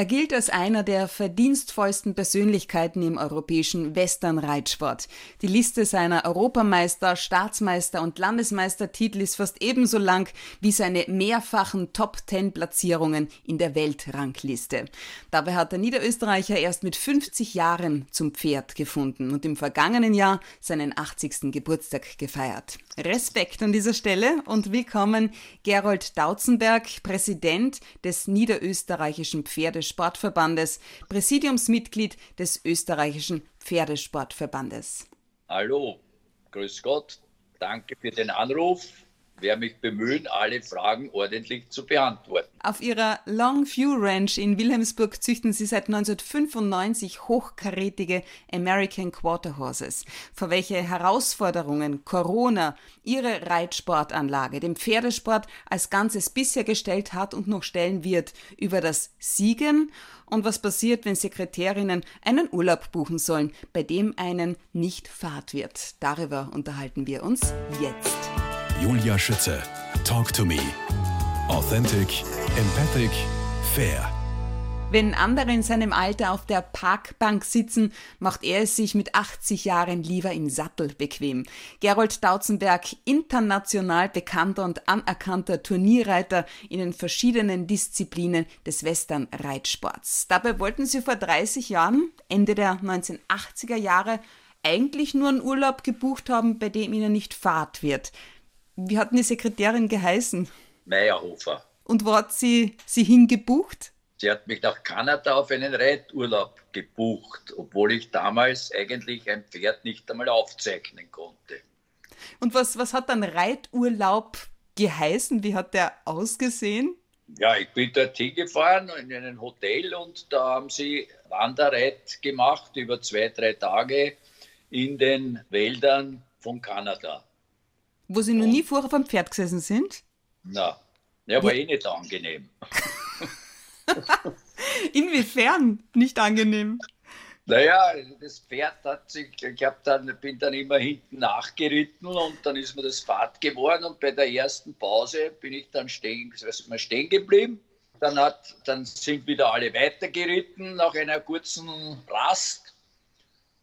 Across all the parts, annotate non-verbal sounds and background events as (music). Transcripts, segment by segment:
Er gilt als einer der verdienstvollsten Persönlichkeiten im europäischen Western-Reitsport. Die Liste seiner Europameister, Staatsmeister und Landesmeistertitel ist fast ebenso lang wie seine mehrfachen Top-10-Platzierungen in der Weltrangliste. Dabei hat der Niederösterreicher erst mit 50 Jahren zum Pferd gefunden und im vergangenen Jahr seinen 80. Geburtstag gefeiert. Respekt an dieser Stelle und willkommen Gerold Dautzenberg, Präsident des Niederösterreichischen Pferdesportverbandes, Präsidiumsmitglied des Österreichischen Pferdesportverbandes. Hallo, grüß Gott, danke für den Anruf werde mich bemühen, alle Fragen ordentlich zu beantworten. Auf Ihrer Longview Ranch in Wilhelmsburg züchten Sie seit 1995 hochkarätige American Quarter Horses. Vor welche Herausforderungen Corona Ihre Reitsportanlage, dem Pferdesport als Ganzes bisher gestellt hat und noch stellen wird, über das Siegen und was passiert, wenn Sekretärinnen einen Urlaub buchen sollen, bei dem einen nicht Fahrt wird. Darüber unterhalten wir uns jetzt. Julia Schütze. Talk to me. Authentic, empathic, fair. Wenn andere in seinem Alter auf der Parkbank sitzen, macht er es sich mit 80 Jahren lieber im Sattel bequem. Gerold Dautzenberg, international bekannter und anerkannter Turnierreiter in den verschiedenen Disziplinen des Western-Reitsports. Dabei wollten sie vor 30 Jahren, Ende der 1980er Jahre, eigentlich nur einen Urlaub gebucht haben, bei dem ihnen nicht Fahrt wird. Wie hat denn die Sekretärin geheißen? Meyerhofer. Und wo hat sie sie hingebucht? Sie hat mich nach Kanada auf einen Reiturlaub gebucht, obwohl ich damals eigentlich ein Pferd nicht einmal aufzeichnen konnte. Und was, was hat dann Reiturlaub geheißen? Wie hat der ausgesehen? Ja, ich bin dort hingefahren in ein Hotel und da haben sie Wanderreit gemacht über zwei, drei Tage in den Wäldern von Kanada. Wo Sie noch nie vorher auf einem Pferd gesessen sind? Na, ja, war eh nicht angenehm. (laughs) Inwiefern nicht angenehm? Naja, das Pferd hat sich, ich hab dann, bin dann immer hinten nachgeritten und dann ist mir das Fahrt geworden und bei der ersten Pause bin ich dann stehen, also stehen geblieben. Dann, hat, dann sind wieder alle weitergeritten nach einer kurzen Rast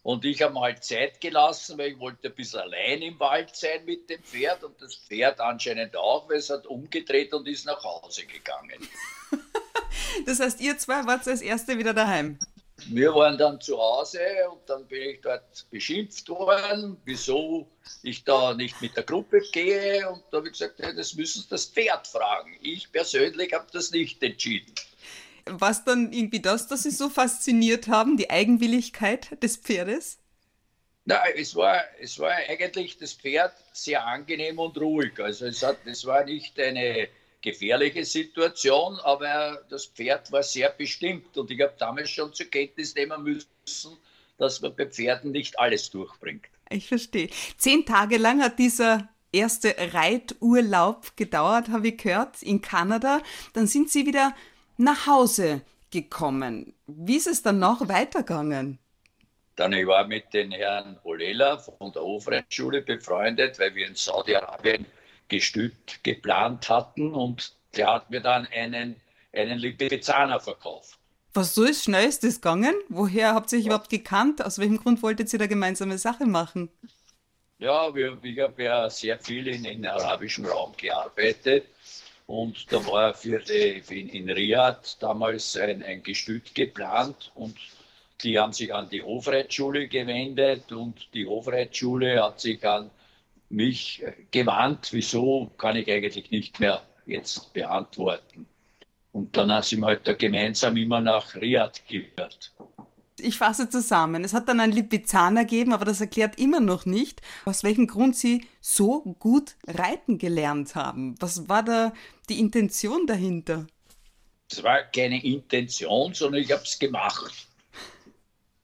und ich habe mal Zeit gelassen, weil ich wollte ein bisschen allein im Wald sein mit dem Pferd und das Pferd anscheinend auch, weil es hat umgedreht und ist nach Hause gegangen. (laughs) das heißt, ihr zwei wart als Erste wieder daheim? Wir waren dann zu Hause und dann bin ich dort beschimpft worden, wieso ich da nicht mit der Gruppe gehe. Und da habe ich gesagt, ja, das müssen Sie das Pferd fragen. Ich persönlich habe das nicht entschieden was dann irgendwie das, dass Sie so fasziniert haben, die Eigenwilligkeit des Pferdes? Na, es war, es war eigentlich das Pferd sehr angenehm und ruhig. Also es, hat, es war nicht eine gefährliche Situation, aber das Pferd war sehr bestimmt. Und ich habe damals schon zur Kenntnis nehmen müssen, dass man bei Pferden nicht alles durchbringt. Ich verstehe. Zehn Tage lang hat dieser erste Reiturlaub gedauert, habe ich gehört, in Kanada. Dann sind Sie wieder nach Hause gekommen. Wie ist es dann noch weitergegangen? Dann ich war mit den Herrn Olela von der Hofreitschule befreundet, weil wir in Saudi-Arabien Gestüt geplant hatten und der hat mir dann einen, einen Lipizzaner verkauft. Was so ist schnell ist das gegangen? Woher habt ihr euch überhaupt gekannt? Aus welchem Grund wolltet ihr da gemeinsame Sache machen? Ja, wir, ich habe ja sehr viel in, in arabischen Raum gearbeitet und da war für die, in, in Riyadh damals ein, ein Gestüt geplant und die haben sich an die Hofreitschule gewendet und die Hofreitschule hat sich an mich gewandt. Wieso kann ich eigentlich nicht mehr jetzt beantworten. Und dann sind wir halt da gemeinsam immer nach Riyadh gehört. Ich fasse zusammen. Es hat dann ein Lipizzaner gegeben, aber das erklärt immer noch nicht, aus welchem Grund Sie so gut reiten gelernt haben. Was war da die Intention dahinter? Es war keine Intention, sondern ich habe es gemacht.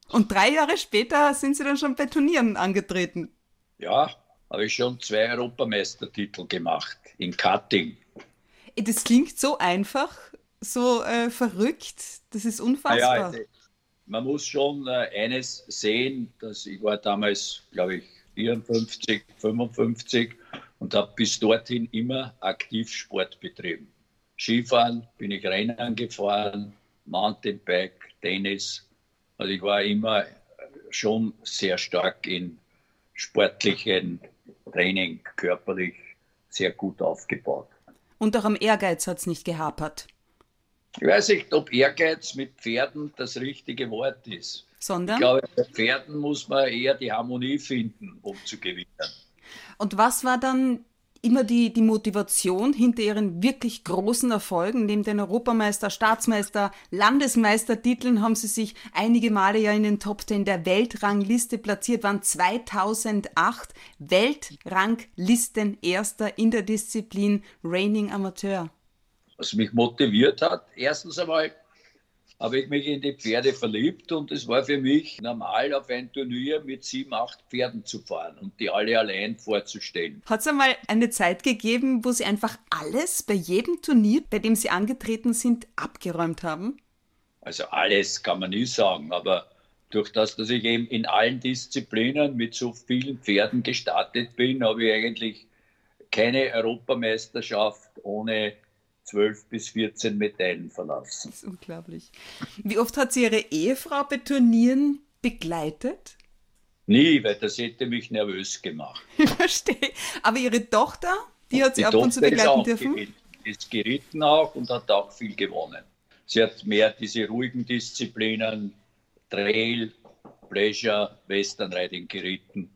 Und drei Jahre später sind Sie dann schon bei Turnieren angetreten? Ja, habe ich schon zwei Europameistertitel gemacht in Cutting. Das klingt so einfach, so äh, verrückt, das ist unfassbar. Ja, man muss schon äh, eines sehen, dass ich war damals, glaube ich, 54, 55 und habe bis dorthin immer aktiv Sport betrieben. Skifahren bin ich Rennen gefahren, Mountainbike, Tennis. Also ich war immer schon sehr stark in sportlichen Training, körperlich sehr gut aufgebaut. Und auch am Ehrgeiz hat es nicht gehapert. Ich weiß nicht, ob Ehrgeiz mit Pferden das richtige Wort ist. Sondern? Ich glaube, bei Pferden muss man eher die Harmonie finden, um zu gewinnen. Und was war dann immer die, die Motivation hinter ihren wirklich großen Erfolgen. Neben den Europameister, Staatsmeister, Landesmeistertiteln haben sie sich einige Male ja in den Top Ten der Weltrangliste platziert, waren 2008 Weltranglisten Erster in der Disziplin Reigning Amateur. Was mich motiviert hat, erstens einmal habe ich mich in die Pferde verliebt und es war für mich normal, auf ein Turnier mit sieben, acht Pferden zu fahren und die alle allein vorzustellen. Hat es einmal eine Zeit gegeben, wo Sie einfach alles bei jedem Turnier, bei dem Sie angetreten sind, abgeräumt haben? Also alles kann man nie sagen, aber durch das, dass ich eben in allen Disziplinen mit so vielen Pferden gestartet bin, habe ich eigentlich keine Europameisterschaft ohne 12 bis 14 Medaillen verlassen. Das ist unglaublich. Wie oft hat sie ihre Ehefrau bei Turnieren begleitet? Nie, weil das hätte mich nervös gemacht. (laughs) Ich verstehe. Aber ihre Tochter, die hat sie die ab Tochter und zu begleiten dürfen? Geritten, ist geritten auch und hat auch viel gewonnen. Sie hat mehr diese ruhigen Disziplinen, Trail, Pleasure, Western Riding geritten.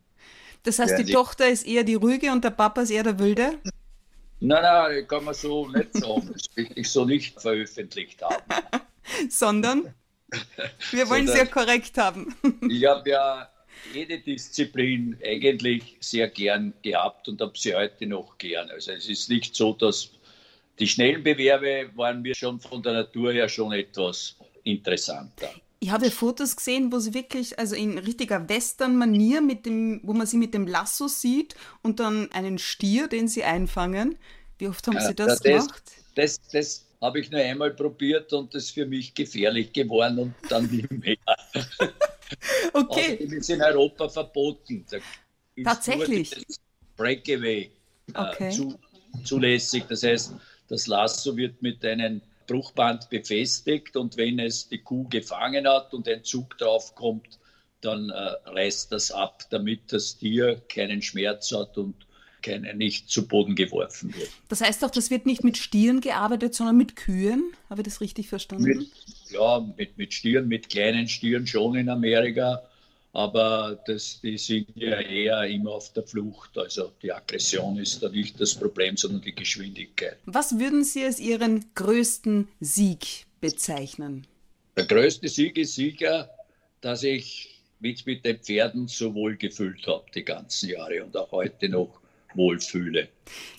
Das heißt, die Tochter ist eher die ruhige und der Papa ist eher der wilde? Nein, nein, kann man so nicht sagen. Das (laughs) will ich so nicht veröffentlicht haben. (laughs) Sondern? Wir wollen es ja korrekt haben. (laughs) ich habe ja jede Disziplin eigentlich sehr gern gehabt und habe sie heute noch gern. Also es ist nicht so, dass die schnellen Bewerbe waren mir schon von der Natur her schon etwas interessanter. Ich habe Fotos gesehen, wo sie wirklich, also in richtiger Western-Manier, mit dem, wo man sie mit dem Lasso sieht und dann einen Stier, den sie einfangen. Wie oft haben ja, Sie das, das gemacht? Das, das habe ich nur einmal probiert und das ist für mich gefährlich geworden und dann nie (laughs) mehr. (laughs) okay. Das ist in Europa verboten. Tatsächlich. Breakaway äh, okay. zu, zulässig. Das heißt, das Lasso wird mit einem Bruchband befestigt und wenn es die Kuh gefangen hat und ein Zug drauf kommt, dann äh, reißt das ab, damit das Tier keinen Schmerz hat und keine, nicht zu Boden geworfen wird. Das heißt auch, das wird nicht mit Stieren gearbeitet, sondern mit Kühen. Habe ich das richtig verstanden? Mit, ja, mit, mit Stieren, mit kleinen Stieren schon in Amerika. Aber das, die sind ja eher immer auf der Flucht. Also die Aggression ist da nicht das Problem, sondern die Geschwindigkeit. Was würden Sie als Ihren größten Sieg bezeichnen? Der größte Sieg ist sicher, dass ich mich mit den Pferden so wohl gefühlt habe die ganzen Jahre und auch heute noch wohlfühle.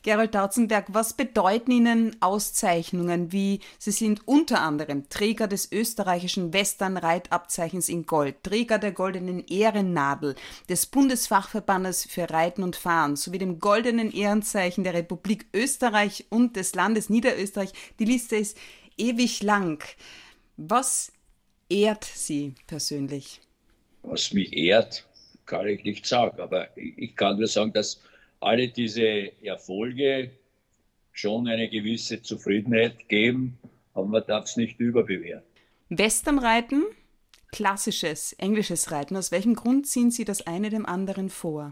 Gerald Dautzenberg, was bedeuten Ihnen Auszeichnungen wie Sie sind unter anderem Träger des österreichischen Western-Reitabzeichens in Gold, Träger der goldenen Ehrennadel, des Bundesfachverbandes für Reiten und Fahren sowie dem goldenen Ehrenzeichen der Republik Österreich und des Landes Niederösterreich. Die Liste ist ewig lang. Was ehrt Sie persönlich? Was mich ehrt, kann ich nicht sagen, aber ich kann nur sagen, dass alle diese Erfolge schon eine gewisse Zufriedenheit geben, aber man darf es nicht überbewerten. Westernreiten, klassisches englisches Reiten. Aus welchem Grund ziehen Sie das eine dem anderen vor?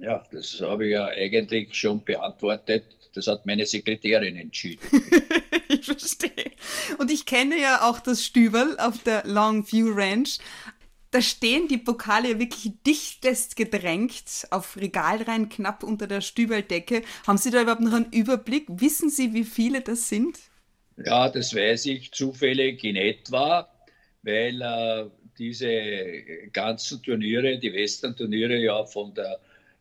Ja, das habe ich ja eigentlich schon beantwortet. Das hat meine Sekretärin entschieden. (laughs) ich verstehe. Und ich kenne ja auch das Stüberl auf der Longview Ranch da stehen die Pokale wirklich dichtest gedrängt auf Regalreihen knapp unter der Stübeldecke. Haben Sie da überhaupt noch einen Überblick? Wissen Sie, wie viele das sind? Ja, das weiß ich zufällig in etwa, weil äh, diese ganzen Turniere, die Western-Turniere ja von der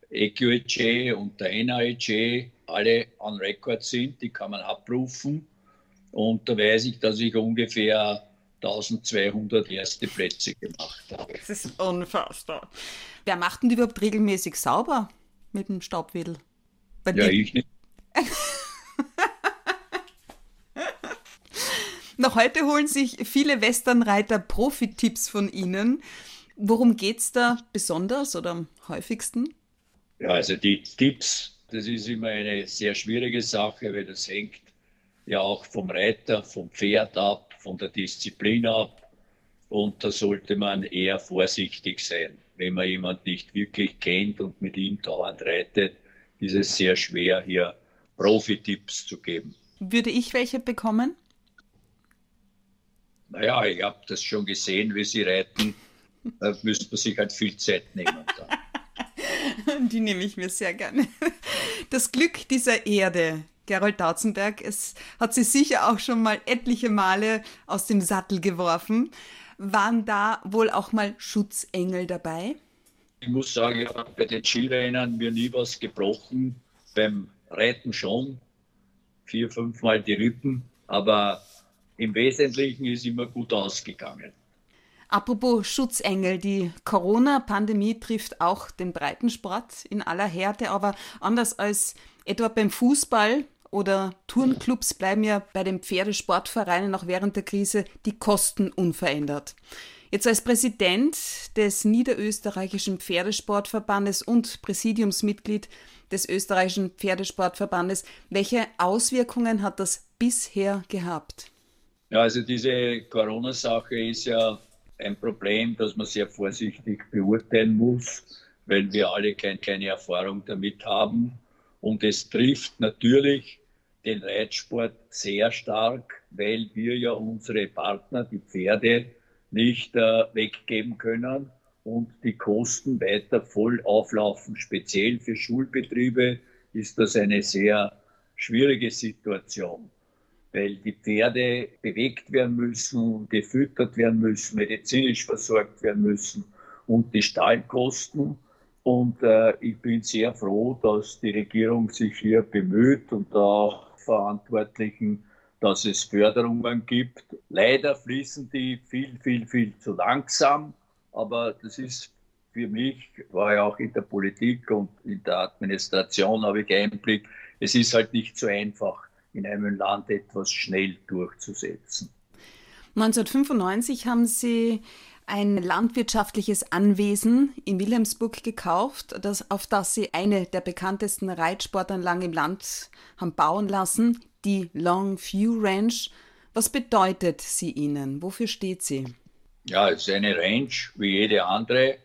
EQEG und der NAEG alle on Record sind, die kann man abrufen. Und da weiß ich, dass ich ungefähr 1200 erste Plätze gemacht habe. Das ist unfassbar. Wer macht denn die überhaupt regelmäßig sauber mit dem Staubwedel? Bei ja, ich nicht. (laughs) Noch heute holen sich viele Westernreiter Profi-Tipps von Ihnen. Worum geht es da besonders oder am häufigsten? Ja, also die Tipps, das ist immer eine sehr schwierige Sache, weil das hängt ja auch vom Reiter, vom Pferd ab, von der Disziplin ab. Und da sollte man eher vorsichtig sein. Wenn man jemand nicht wirklich kennt und mit ihm dauernd reitet, ist es sehr schwer, hier Profi-Tipps zu geben. Würde ich welche bekommen? Naja, ich habe das schon gesehen, wie sie reiten. Da müsste man sich halt viel Zeit nehmen. (laughs) Die nehme ich mir sehr gerne. Das Glück dieser Erde, Gerold Dautzenberg, es hat sie sicher auch schon mal etliche Male aus dem Sattel geworfen. Waren da wohl auch mal Schutzengel dabei? Ich muss sagen, ich habe bei den Skirennen mir nie was gebrochen. Beim Reiten schon. Vier, fünfmal die Rippen. Aber im Wesentlichen ist immer gut ausgegangen. Apropos Schutzengel, die Corona-Pandemie trifft auch den Breitensport in aller Härte, aber anders als etwa beim Fußball oder Turnclubs bleiben ja bei den Pferdesportvereinen auch während der Krise die Kosten unverändert. Jetzt als Präsident des Niederösterreichischen Pferdesportverbandes und Präsidiumsmitglied des österreichischen Pferdesportverbandes, welche Auswirkungen hat das bisher gehabt? Ja, also diese Corona-Sache ist ja ein Problem, das man sehr vorsichtig beurteilen muss, weil wir alle kein, keine Erfahrung damit haben. Und es trifft natürlich den Reitsport sehr stark, weil wir ja unsere Partner, die Pferde, nicht äh, weggeben können und die Kosten weiter voll auflaufen. Speziell für Schulbetriebe ist das eine sehr schwierige Situation weil die Pferde bewegt werden müssen, gefüttert werden müssen, medizinisch versorgt werden müssen und die Stallkosten. Und äh, ich bin sehr froh, dass die Regierung sich hier bemüht und auch Verantwortlichen, dass es Förderungen gibt. Leider fließen die viel, viel, viel zu langsam, aber das ist für mich, war ja auch in der Politik und in der Administration habe ich Einblick, es ist halt nicht so einfach in einem Land etwas schnell durchzusetzen. 1995 haben Sie ein landwirtschaftliches Anwesen in Wilhelmsburg gekauft, das, auf das Sie eine der bekanntesten Reitsportanlagen im Land haben bauen lassen, die Longview Ranch. Was bedeutet sie Ihnen? Wofür steht sie? Ja, es ist eine Ranch wie jede andere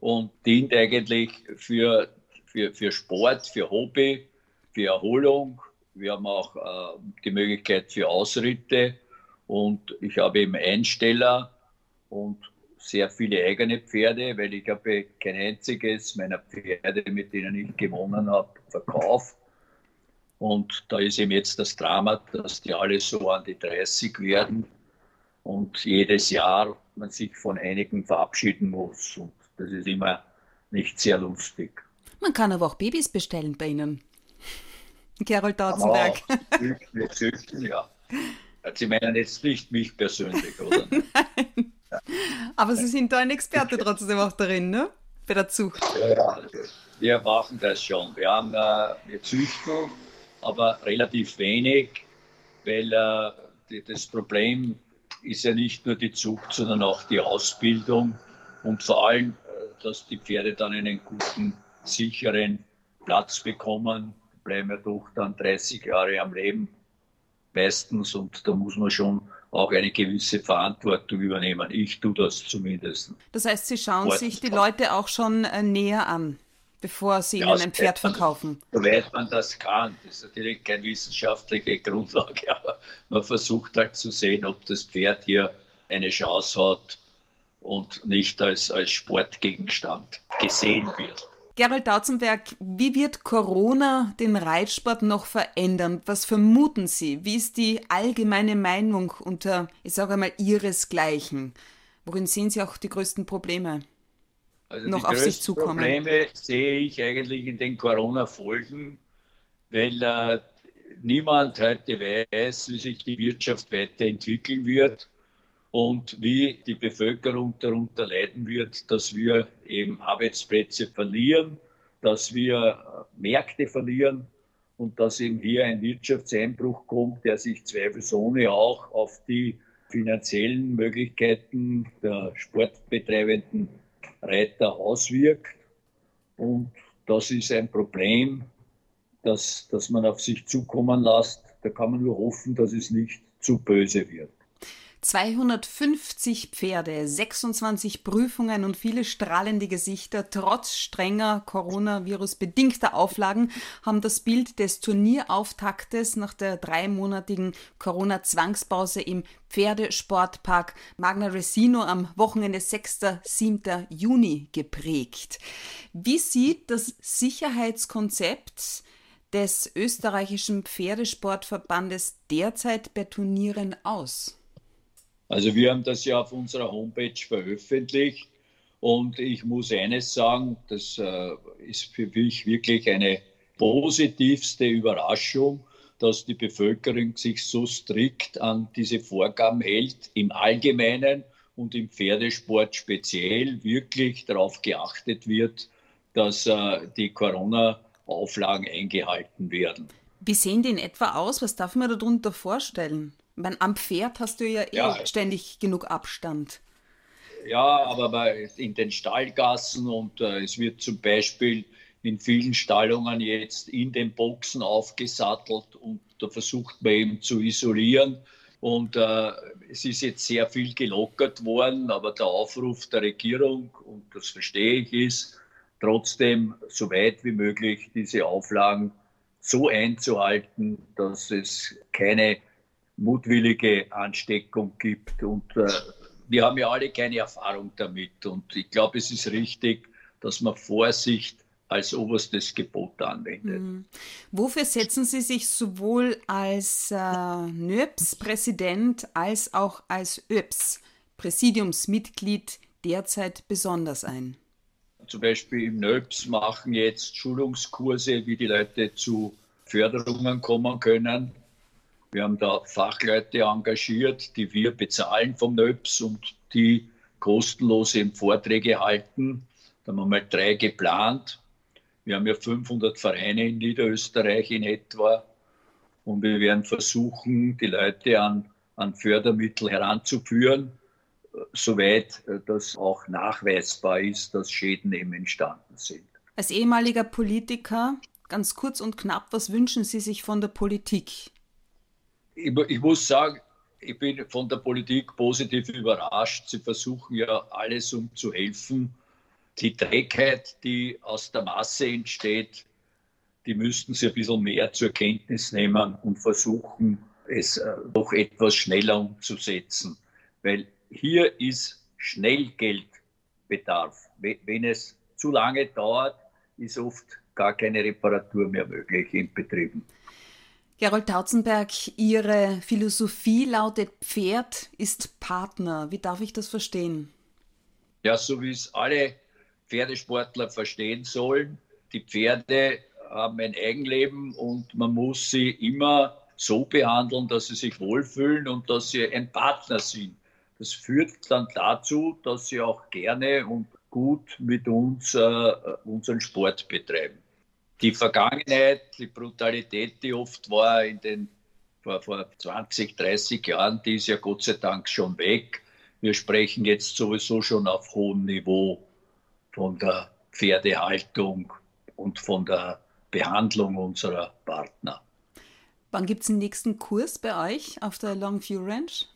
und dient eigentlich für, für, für Sport, für Hobby, für Erholung wir haben auch äh, die Möglichkeit für Ausritte und ich habe eben Einsteller und sehr viele eigene Pferde, weil ich habe kein einziges meiner Pferde, mit denen ich gewonnen habe, verkauft. Und da ist eben jetzt das Drama, dass die alle so an die 30 werden und jedes Jahr man sich von einigen verabschieden muss. Und das ist immer nicht sehr lustig. Man kann aber auch Babys bestellen bei Ihnen. (laughs) Gerold Dautzenberg. Wir züchten, ja. Sie meinen jetzt nicht mich persönlich, oder? (laughs) Nein. Ja. Aber Sie sind da ein Experte trotzdem auch darin, ne? Bei der Zucht. Ja, wir machen das schon. Wir, haben, äh, wir züchten, aber relativ wenig, weil äh, die, das Problem ist ja nicht nur die Zucht, sondern auch die Ausbildung und vor allem, äh, dass die Pferde dann einen guten, sicheren Platz bekommen, bleiben ja doch dann 30 Jahre am Leben meistens und da muss man schon auch eine gewisse Verantwortung übernehmen. Ich tue das zumindest. Das heißt, Sie schauen Sport sich die Leute auch schon äh, näher an, bevor Sie ja, ihnen ein Pferd verkaufen. Soweit man das kann. Das ist natürlich keine wissenschaftliche Grundlage, (laughs) aber man versucht halt zu sehen, ob das Pferd hier eine Chance hat und nicht als, als Sportgegenstand gesehen wird. Gerald Dautzenberg, wie wird Corona den Reitsport noch verändern? Was vermuten Sie? Wie ist die allgemeine Meinung unter, ich sage einmal, Ihresgleichen? Worin sehen Sie auch die größten Probleme? Also noch auf sich zukommen? Die Probleme sehe ich eigentlich in den Corona-Folgen, weil äh, niemand heute weiß, wie sich die Wirtschaft weiterentwickeln wird und wie die Bevölkerung darunter leiden wird, dass wir eben Arbeitsplätze verlieren, dass wir Märkte verlieren und dass eben hier ein Wirtschaftseinbruch kommt, der sich zweifelsohne auch auf die finanziellen Möglichkeiten der sportbetreibenden Reiter auswirkt. Und das ist ein Problem, das, das man auf sich zukommen lässt. Da kann man nur hoffen, dass es nicht zu böse wird. 250 Pferde, 26 Prüfungen und viele strahlende Gesichter trotz strenger Coronavirus-bedingter Auflagen haben das Bild des Turnierauftaktes nach der dreimonatigen Corona-Zwangspause im Pferdesportpark Magna Resino am Wochenende 6. 7. Juni geprägt. Wie sieht das Sicherheitskonzept des österreichischen Pferdesportverbandes derzeit bei Turnieren aus? Also wir haben das ja auf unserer Homepage veröffentlicht und ich muss eines sagen, das äh, ist für mich wirklich eine positivste Überraschung, dass die Bevölkerung sich so strikt an diese Vorgaben hält, im Allgemeinen und im Pferdesport speziell wirklich darauf geachtet wird, dass äh, die Corona-Auflagen eingehalten werden. Wie sehen die in etwa aus? Was darf man darunter vorstellen? Meine, am Pferd hast du ja, eh ja ständig genug Abstand. Ja, aber bei, in den Stallgassen und äh, es wird zum Beispiel in vielen Stallungen jetzt in den Boxen aufgesattelt und da versucht man eben zu isolieren. Und äh, es ist jetzt sehr viel gelockert worden, aber der Aufruf der Regierung, und das verstehe ich, ist trotzdem so weit wie möglich diese Auflagen so einzuhalten, dass es keine mutwillige Ansteckung gibt. Und äh, wir haben ja alle keine Erfahrung damit. Und ich glaube, es ist richtig, dass man Vorsicht als oberstes Gebot anwendet. Mhm. Wofür setzen Sie sich sowohl als äh, NÖPS-Präsident als auch als ÖPS, Präsidiumsmitglied, derzeit besonders ein? Zum Beispiel im NÖPS machen jetzt Schulungskurse, wie die Leute zu Förderungen kommen können. Wir haben da Fachleute engagiert, die wir bezahlen vom NÖPS und die kostenlos eben Vorträge halten. Da haben wir mal drei geplant. Wir haben ja 500 Vereine in Niederösterreich in etwa und wir werden versuchen, die Leute an, an Fördermittel heranzuführen, soweit das auch nachweisbar ist, dass Schäden eben entstanden sind. Als ehemaliger Politiker, ganz kurz und knapp, was wünschen Sie sich von der Politik? Ich, ich muss sagen, ich bin von der Politik positiv überrascht. Sie versuchen ja alles, um zu helfen. Die Trägheit, die aus der Masse entsteht, die müssten Sie ein bisschen mehr zur Kenntnis nehmen und versuchen, es äh, noch etwas schneller umzusetzen. Weil hier ist Schnellgeldbedarf. Wenn es zu lange dauert, ist oft gar keine Reparatur mehr möglich in Betrieben. Gerold Tautzenberg, Ihre Philosophie lautet Pferd ist Partner. Wie darf ich das verstehen? Ja, so wie es alle Pferdesportler verstehen sollen. Die Pferde haben ein Eigenleben und man muss sie immer so behandeln, dass sie sich wohlfühlen und dass sie ein Partner sind. Das führt dann dazu, dass sie auch gerne und gut mit uns äh, unseren Sport betreiben die Vergangenheit, die Brutalität, die oft war in den vor, vor 20, 30 Jahren, die ist ja Gott sei Dank schon weg. Wir sprechen jetzt sowieso schon auf hohem Niveau von der Pferdehaltung und von der Behandlung unserer Partner. Wann gibt es den nächsten Kurs bei euch auf der Longview Ranch?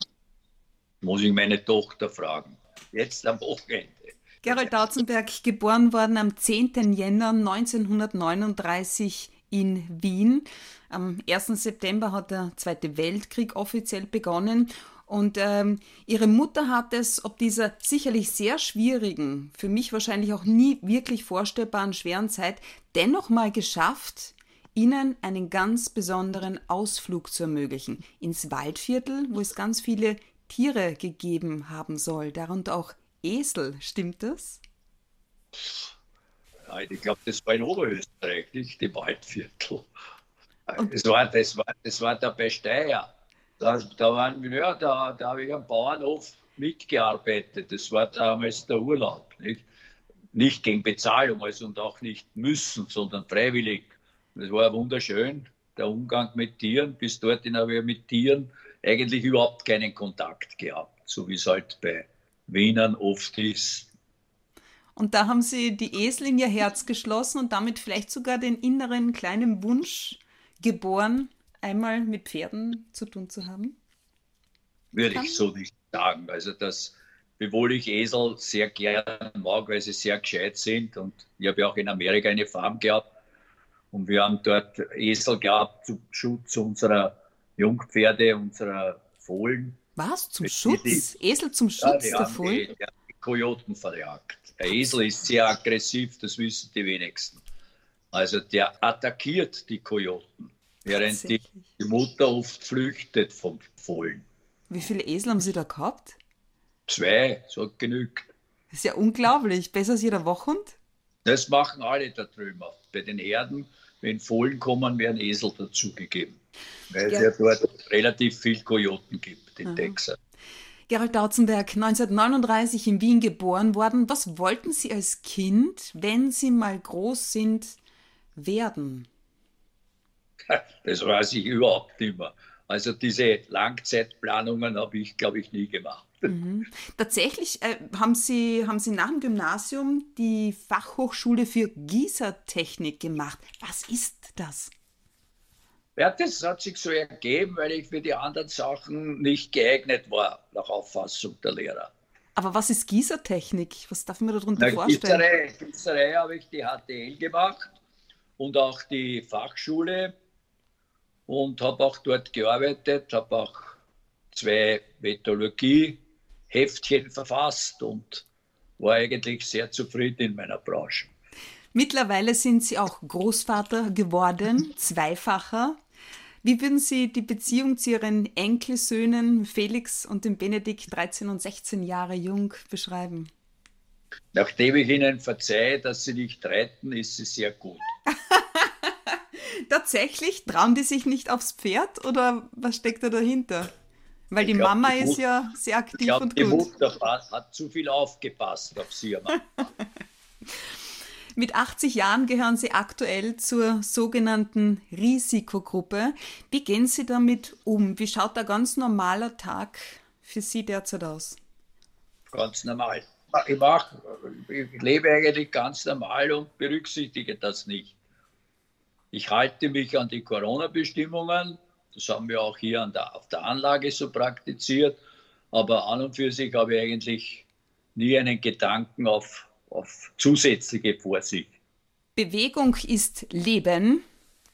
Muss ich meine Tochter fragen. Jetzt am Wochenende. Gerald Dautzenberg, geboren worden am 10. Jänner 1939 in Wien. Am 1. September hat der Zweite Weltkrieg offiziell begonnen. Und ähm, ihre Mutter hat es, ob dieser sicherlich sehr schwierigen, für mich wahrscheinlich auch nie wirklich vorstellbaren schweren Zeit, dennoch mal geschafft, ihnen einen ganz besonderen Ausflug zu ermöglichen. Ins Waldviertel, wo es ganz viele Tiere gegeben haben soll, darunter auch Esel, stimmt das? Nein, ich glaube, das war in Oberösterreich, nicht im Waldviertel. Das war, das, war, das war der Besteier. Da, da, waren, ja, da, da habe ich am Bauernhof mitgearbeitet. Das war damals der Urlaub. Nicht, nicht gegen Bezahlung also und auch nicht müssen, sondern freiwillig. Das war wunderschön, der Umgang mit Tieren. Bis dorthin habe ich mit Tieren eigentlich überhaupt keinen Kontakt gehabt, so wie es halt bei Wienern oft ist. Und da haben Sie die Esel in Ihr Herz geschlossen und damit vielleicht sogar den inneren kleinen Wunsch geboren, einmal mit Pferden zu tun zu haben? Würde ich so nicht sagen. Also das, wiewohl ich Esel sehr gerne mag, weil sie sehr gescheit sind. Und ich habe ja auch in Amerika eine Farm gehabt. Und wir haben dort Esel gehabt zum Schutz unserer Jungpferde, unserer Fohlen. Was? Zum Schutz? Die, Esel zum Schutz ja, der Fohlen? Die, die Kojoten verjagt. Der Esel ist sehr aggressiv, das wissen die wenigsten. Also der attackiert die Kojoten, während die, die Mutter oft flüchtet vom Fohlen. Wie viele Esel haben Sie da gehabt? Zwei, so genügt. Das ist ja unglaublich. Besser als jeder Wachhund? Das machen alle da drüben. Bei den Herden, wenn Fohlen kommen, werden Esel dazugegeben. Weil ja. es ja dort relativ viel Kojoten gibt in Aha. Texas. Gerald Dautzenberg, 1939 in Wien geboren worden. Was wollten Sie als Kind, wenn Sie mal groß sind, werden? Das weiß ich überhaupt nicht mehr. Also diese Langzeitplanungen habe ich, glaube ich, nie gemacht. Mhm. Tatsächlich äh, haben, Sie, haben Sie nach dem Gymnasium die Fachhochschule für Gießertechnik gemacht. Was ist das? Ja, das hat sich so ergeben, weil ich für die anderen Sachen nicht geeignet war, nach Auffassung der Lehrer. Aber was ist Gießertechnik? Was darf man darunter Na, vorstellen? Gießerei, Gießerei habe ich die HTL gemacht und auch die Fachschule und habe auch dort gearbeitet, habe auch zwei Metallurgie-Heftchen verfasst und war eigentlich sehr zufrieden in meiner Branche. Mittlerweile sind Sie auch Großvater geworden, zweifacher. Wie würden Sie die Beziehung zu Ihren Enkelsöhnen Felix und dem Benedikt, 13 und 16 Jahre jung, beschreiben? Nachdem ich Ihnen verzeihe, dass Sie nicht reiten, ist sie sehr gut. (laughs) Tatsächlich? Trauen die sich nicht aufs Pferd oder was steckt da dahinter? Weil die glaub, Mama die ist ja sehr aktiv glaub, und gut. Die Mutter hat zu viel aufgepasst auf sie. (laughs) Mit 80 Jahren gehören Sie aktuell zur sogenannten Risikogruppe. Wie gehen Sie damit um? Wie schaut ein ganz normaler Tag für Sie derzeit aus? Ganz normal. Ich, mach, ich lebe eigentlich ganz normal und berücksichtige das nicht. Ich halte mich an die Corona-Bestimmungen. Das haben wir auch hier der, auf der Anlage so praktiziert. Aber an und für sich habe ich eigentlich nie einen Gedanken auf auf zusätzliche Vorsicht. Bewegung ist Leben.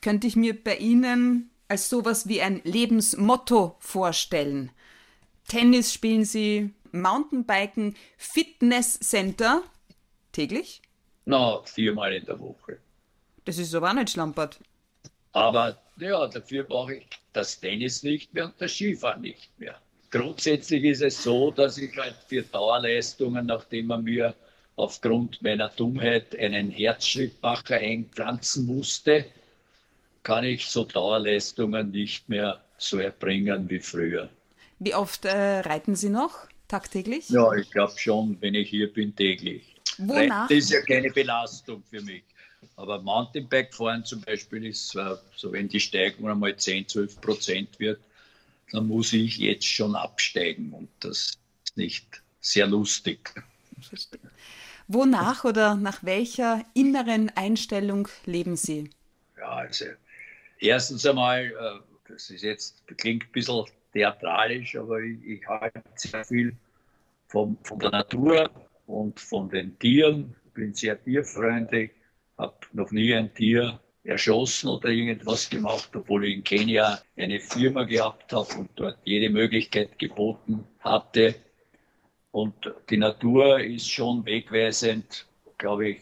Könnte ich mir bei Ihnen als sowas wie ein Lebensmotto vorstellen. Tennis spielen Sie, Mountainbiken, Fitnesscenter täglich? Na, viermal in der Woche. Das ist aber auch nicht schlampert. Aber ja, dafür brauche ich das Tennis nicht mehr und das Skifahren nicht mehr. Grundsätzlich ist es so, dass ich halt für Dauerleistungen, nachdem man mir aufgrund meiner Dummheit einen Herzschrittmacher einpflanzen musste, kann ich so Dauerleistungen nicht mehr so erbringen wie früher. Wie oft äh, reiten Sie noch tagtäglich? Ja, ich glaube schon, wenn ich hier bin, täglich. Wonach? Das ist ja keine Belastung für mich. Aber Mountainbike fahren zum Beispiel ist, äh, so wenn die Steigung einmal 10, 12 Prozent wird, dann muss ich jetzt schon absteigen und das ist nicht sehr lustig. Verstehe. Wonach oder nach welcher inneren Einstellung leben Sie? Ja, also erstens einmal, äh, das ist jetzt, klingt ein bisschen theatralisch, aber ich, ich halte sehr viel vom, von der Natur und von den Tieren. Bin sehr tierfreundlich, habe noch nie ein Tier erschossen oder irgendwas gemacht, obwohl ich in Kenia eine Firma gehabt habe und dort jede Möglichkeit geboten hatte, und die Natur ist schon wegweisend, glaube ich.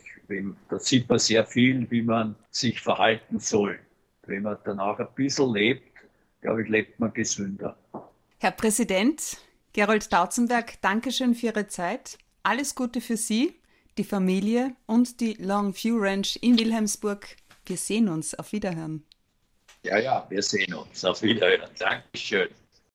Da sieht man sehr viel, wie man sich verhalten soll. Wenn man danach ein bisschen lebt, glaube ich, lebt man gesünder. Herr Präsident Gerold Dautzenberg, Dankeschön für Ihre Zeit. Alles Gute für Sie, die Familie und die Longview Ranch in Wilhelmsburg. Wir sehen uns. Auf Wiederhören. Ja, ja, wir sehen uns. Auf Wiederhören. Dankeschön.